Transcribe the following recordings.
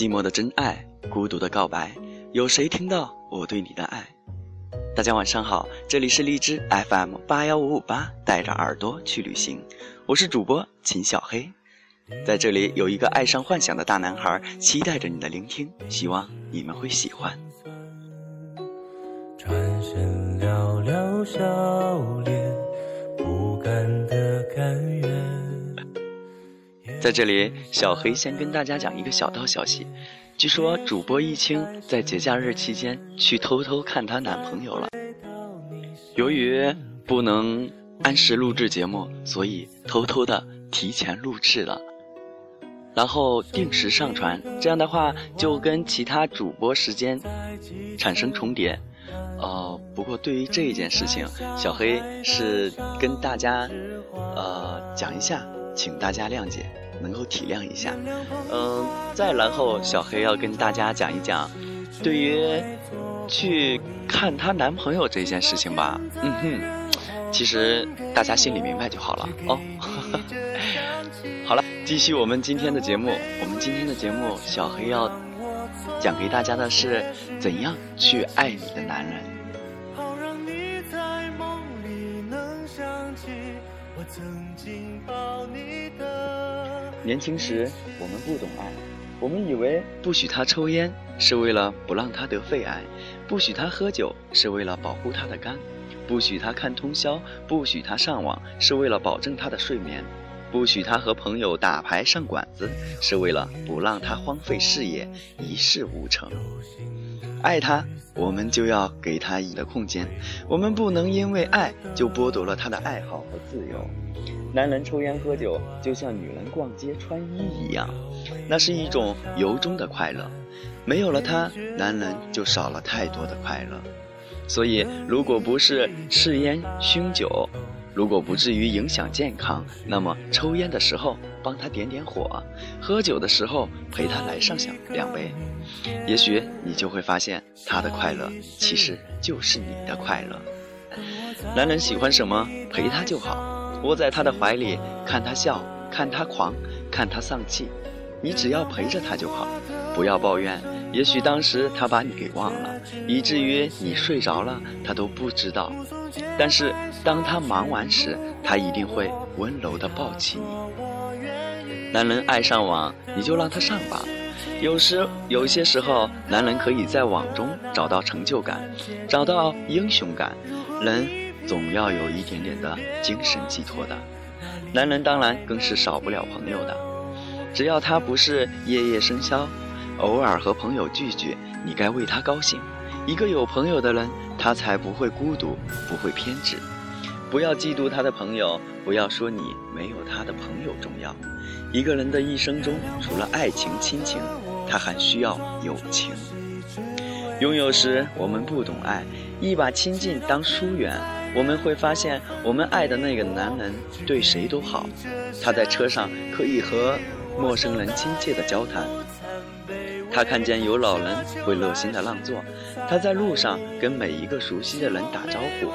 寂寞的真爱，孤独的告白，有谁听到我对你的爱？大家晚上好，这里是荔枝 FM 八幺五五八，带着耳朵去旅行，我是主播秦小黑，在这里有一个爱上幻想的大男孩，期待着你的聆听，希望你们会喜欢。转身寥寥笑脸，不甘的甘愿。在这里，小黑先跟大家讲一个小道消息，据说主播易清在节假日期间去偷偷看她男朋友了。由于不能按时录制节目，所以偷偷的提前录制了，然后定时上传。这样的话，就跟其他主播时间产生重叠。呃，不过对于这一件事情，小黑是跟大家呃讲一下，请大家谅解。能够体谅一下，嗯，再然后小黑要跟大家讲一讲，对于去看她男朋友这件事情吧，嗯哼，其实大家心里明白就好了哦。好了，继续我们今天的节目，我们今天的节目，小黑要讲给大家的是怎样去爱你的男人。曾经抱你的年轻时，我们不懂爱，我们以为不许他抽烟是为了不让他得肺癌，不许他喝酒是为了保护他的肝，不许他看通宵，不许他上网是为了保证他的睡眠，不许他和朋友打牌上馆子是为了不让他荒废事业一事无成。爱他，我们就要给他一的空间，我们不能因为爱就剥夺了他的爱好和自由。男人抽烟喝酒，就像女人逛街穿衣一样，那是一种由衷的快乐。没有了他，男人就少了太多的快乐。所以，如果不是嗜烟酗酒，如果不至于影响健康，那么抽烟的时候帮他点点火，喝酒的时候陪他来上两两杯，也许你就会发现，他的快乐其实就是你的快乐。男人喜欢什么，陪他就好。窝在他的怀里，看他笑，看他狂，看他丧气，你只要陪着他就好，不要抱怨。也许当时他把你给忘了，以至于你睡着了，他都不知道。但是当他忙完时，他一定会温柔地抱起你。男人爱上网，你就让他上吧。有时有些时候，男人可以在网中找到成就感，找到英雄感。人。总要有一点点的精神寄托的，男人当然更是少不了朋友的。只要他不是夜夜笙箫，偶尔和朋友聚聚，你该为他高兴。一个有朋友的人，他才不会孤独，不会偏执。不要嫉妒他的朋友，不要说你没有他的朋友重要。一个人的一生中，除了爱情、亲情，他还需要友情。拥有时我们不懂爱，一把亲近当疏远。我们会发现，我们爱的那个男人对谁都好。他在车上可以和陌生人亲切的交谈，他看见有老人会热心的让座，他在路上跟每一个熟悉的人打招呼。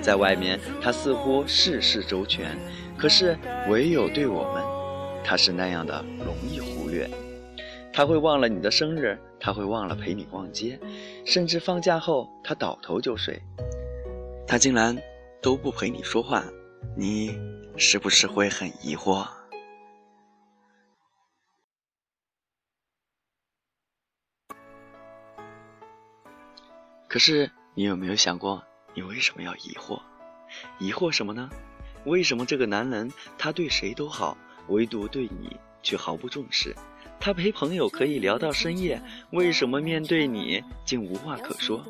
在外面，他似乎事事周全，可是唯有对我们，他是那样的容易忽略。他会忘了你的生日，他会忘了陪你逛街，甚至放假后他倒头就睡。他竟然都不陪你说话，你是不是会很疑惑？可是你有没有想过，你为什么要疑惑？疑惑什么呢？为什么这个男人他对谁都好，唯独对你却毫不重视？他陪朋友可以聊到深夜，为什么面对你竟无话可说？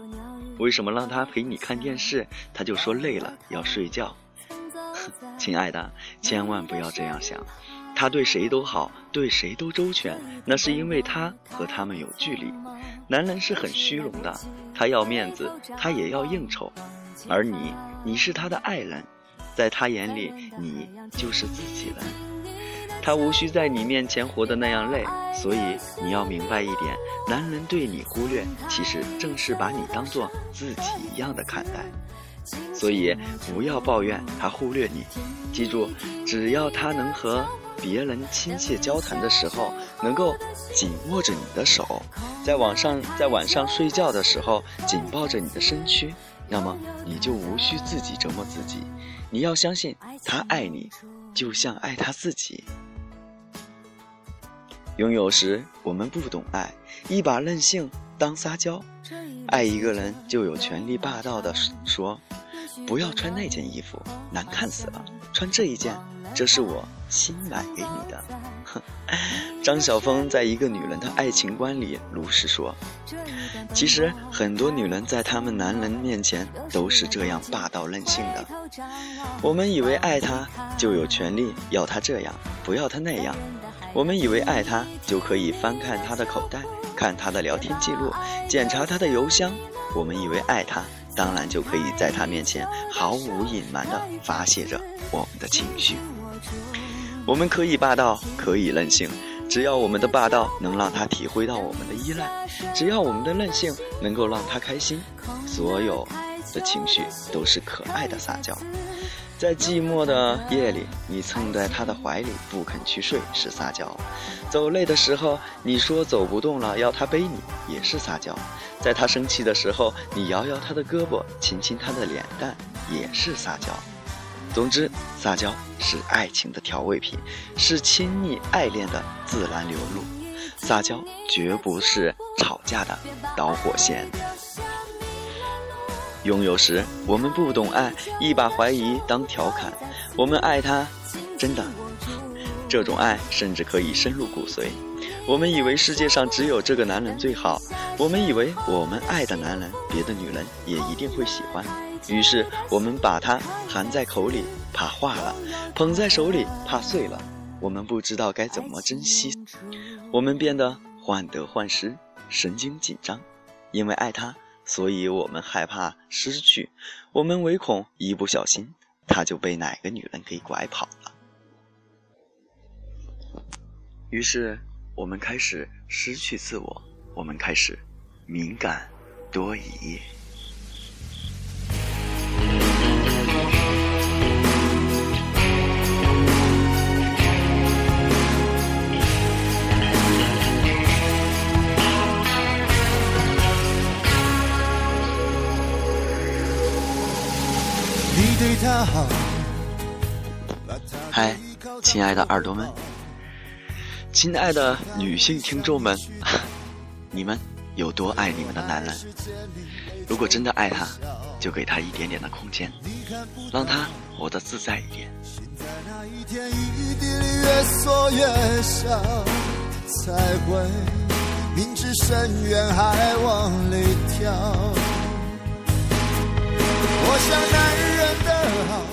为什么让他陪你看电视，他就说累了要睡觉？亲爱的，千万不要这样想。他对谁都好，对谁都周全，那是因为他和他们有距离。男人是很虚荣的，他要面子，他也要应酬。而你，你是他的爱人，在他眼里，你就是自己人。他无需在你面前活得那样累，所以你要明白一点：男人对你忽略，其实正是把你当做自己一样的看待。所以不要抱怨他忽略你，记住，只要他能和别人亲切交谈的时候，能够紧握着你的手，在晚上在晚上睡觉的时候紧抱着你的身躯，那么你就无需自己折磨自己。你要相信他爱你，就像爱他自己。拥有时我们不懂爱，一把任性当撒娇。爱一个人就有权利霸道的说：“不要穿那件衣服，难看死了。穿这一件，这是我新买给你的。”哼，张晓峰在一个女人的爱情观里如是说。其实很多女人在他们男人面前都是这样霸道任性的。我们以为爱他就有权利要他这样，不要他那样。我们以为爱他就可以翻看他的口袋，看他的聊天记录，检查他的邮箱。我们以为爱他，当然就可以在他面前毫无隐瞒地发泄着我们的情绪。我们可以霸道，可以任性，只要我们的霸道能让他体会到我们的依赖，只要我们的任性能够让他开心，所有的情绪都是可爱的撒娇。在寂寞的夜里，你蹭在他的怀里不肯去睡，是撒娇；走累的时候，你说走不动了，要他背你，也是撒娇；在他生气的时候，你摇摇他的胳膊，亲亲他的脸蛋，也是撒娇。总之，撒娇是爱情的调味品，是亲密爱恋的自然流露。撒娇绝不是吵架的导火线。拥有时，我们不懂爱，一把怀疑当调侃。我们爱他，真的，这种爱甚至可以深入骨髓。我们以为世界上只有这个男人最好，我们以为我们爱的男人，别的女人也一定会喜欢。于是，我们把他含在口里，怕化了；捧在手里，怕碎了。我们不知道该怎么珍惜，我们变得患得患失，神经紧张，因为爱他。所以我们害怕失去，我们唯恐一不小心他就被哪个女人给拐跑了。于是我们开始失去自我，我们开始敏感多疑。嗨，亲爱的耳朵们，亲爱的女性听众们，你们有多爱你们的男人？如果真的爱他，就给他一点点的空间，让他活得自在一点。我想男人。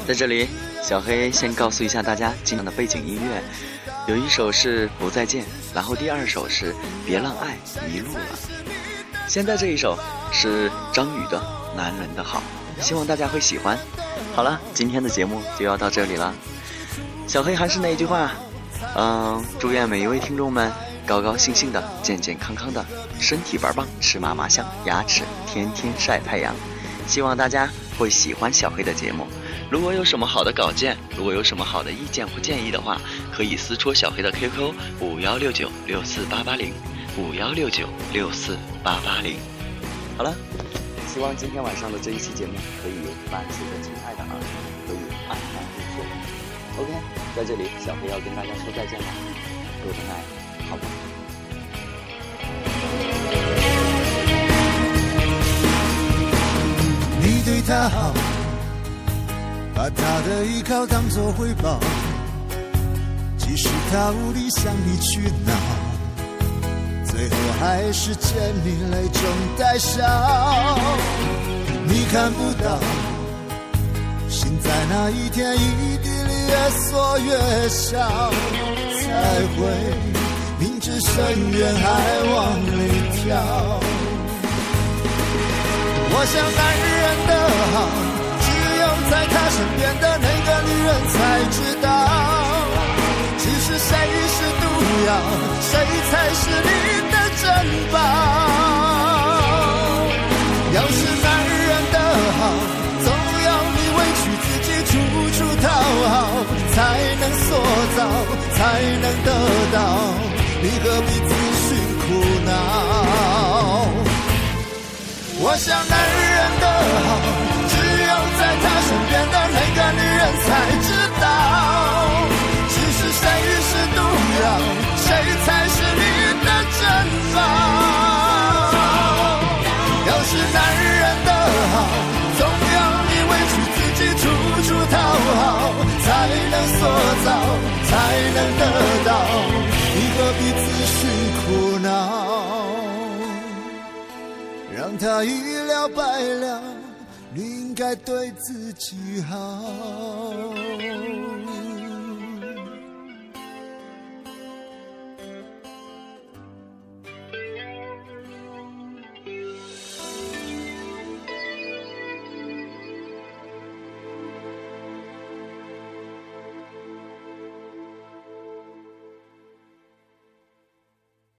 在这里，小黑先告诉一下大家，今天的背景音乐有一首是《不再见》，然后第二首是《别让爱迷路了》。现在这一首是张宇的《男人的好》，希望大家会喜欢。好了，今天的节目就要到这里了。小黑还是那一句话，嗯，祝愿每一位听众们高高兴兴的、健健康康的，身体倍儿棒，吃嘛嘛香，牙齿天天晒太阳。希望大家会喜欢小黑的节目。如果有什么好的稿件，如果有什么好的意见或建议的话，可以私戳小黑的 QQ 五幺六九六四八八零五幺六九六四八八零。好了，希望今天晚上的这一期节目可以伴随着亲爱的耳朵可以安然入睡。OK，在这里小黑要跟大家说再见了，Good night，好吗？对他好，把他的依靠当作回报，即使他无力向你去闹，最后还是见你泪中带笑。你看不到，心在那一天一地里越缩越小，才会明知深渊还往里跳。我想男人的好，只有在他身边的那个女人才知道。只是谁是毒药，谁才是你的珍宝？要是男人的好，总要你委屈自己，处处讨好，才能塑造。才能得到，你何必我想男人的好，只有在他身边的那个女人才知道。其实谁是毒药，谁才是你的珍宝？要是男人的好，总要你委屈自己，处处讨好，才能塑造，才能得到。让他一了百了，你应该对自己好。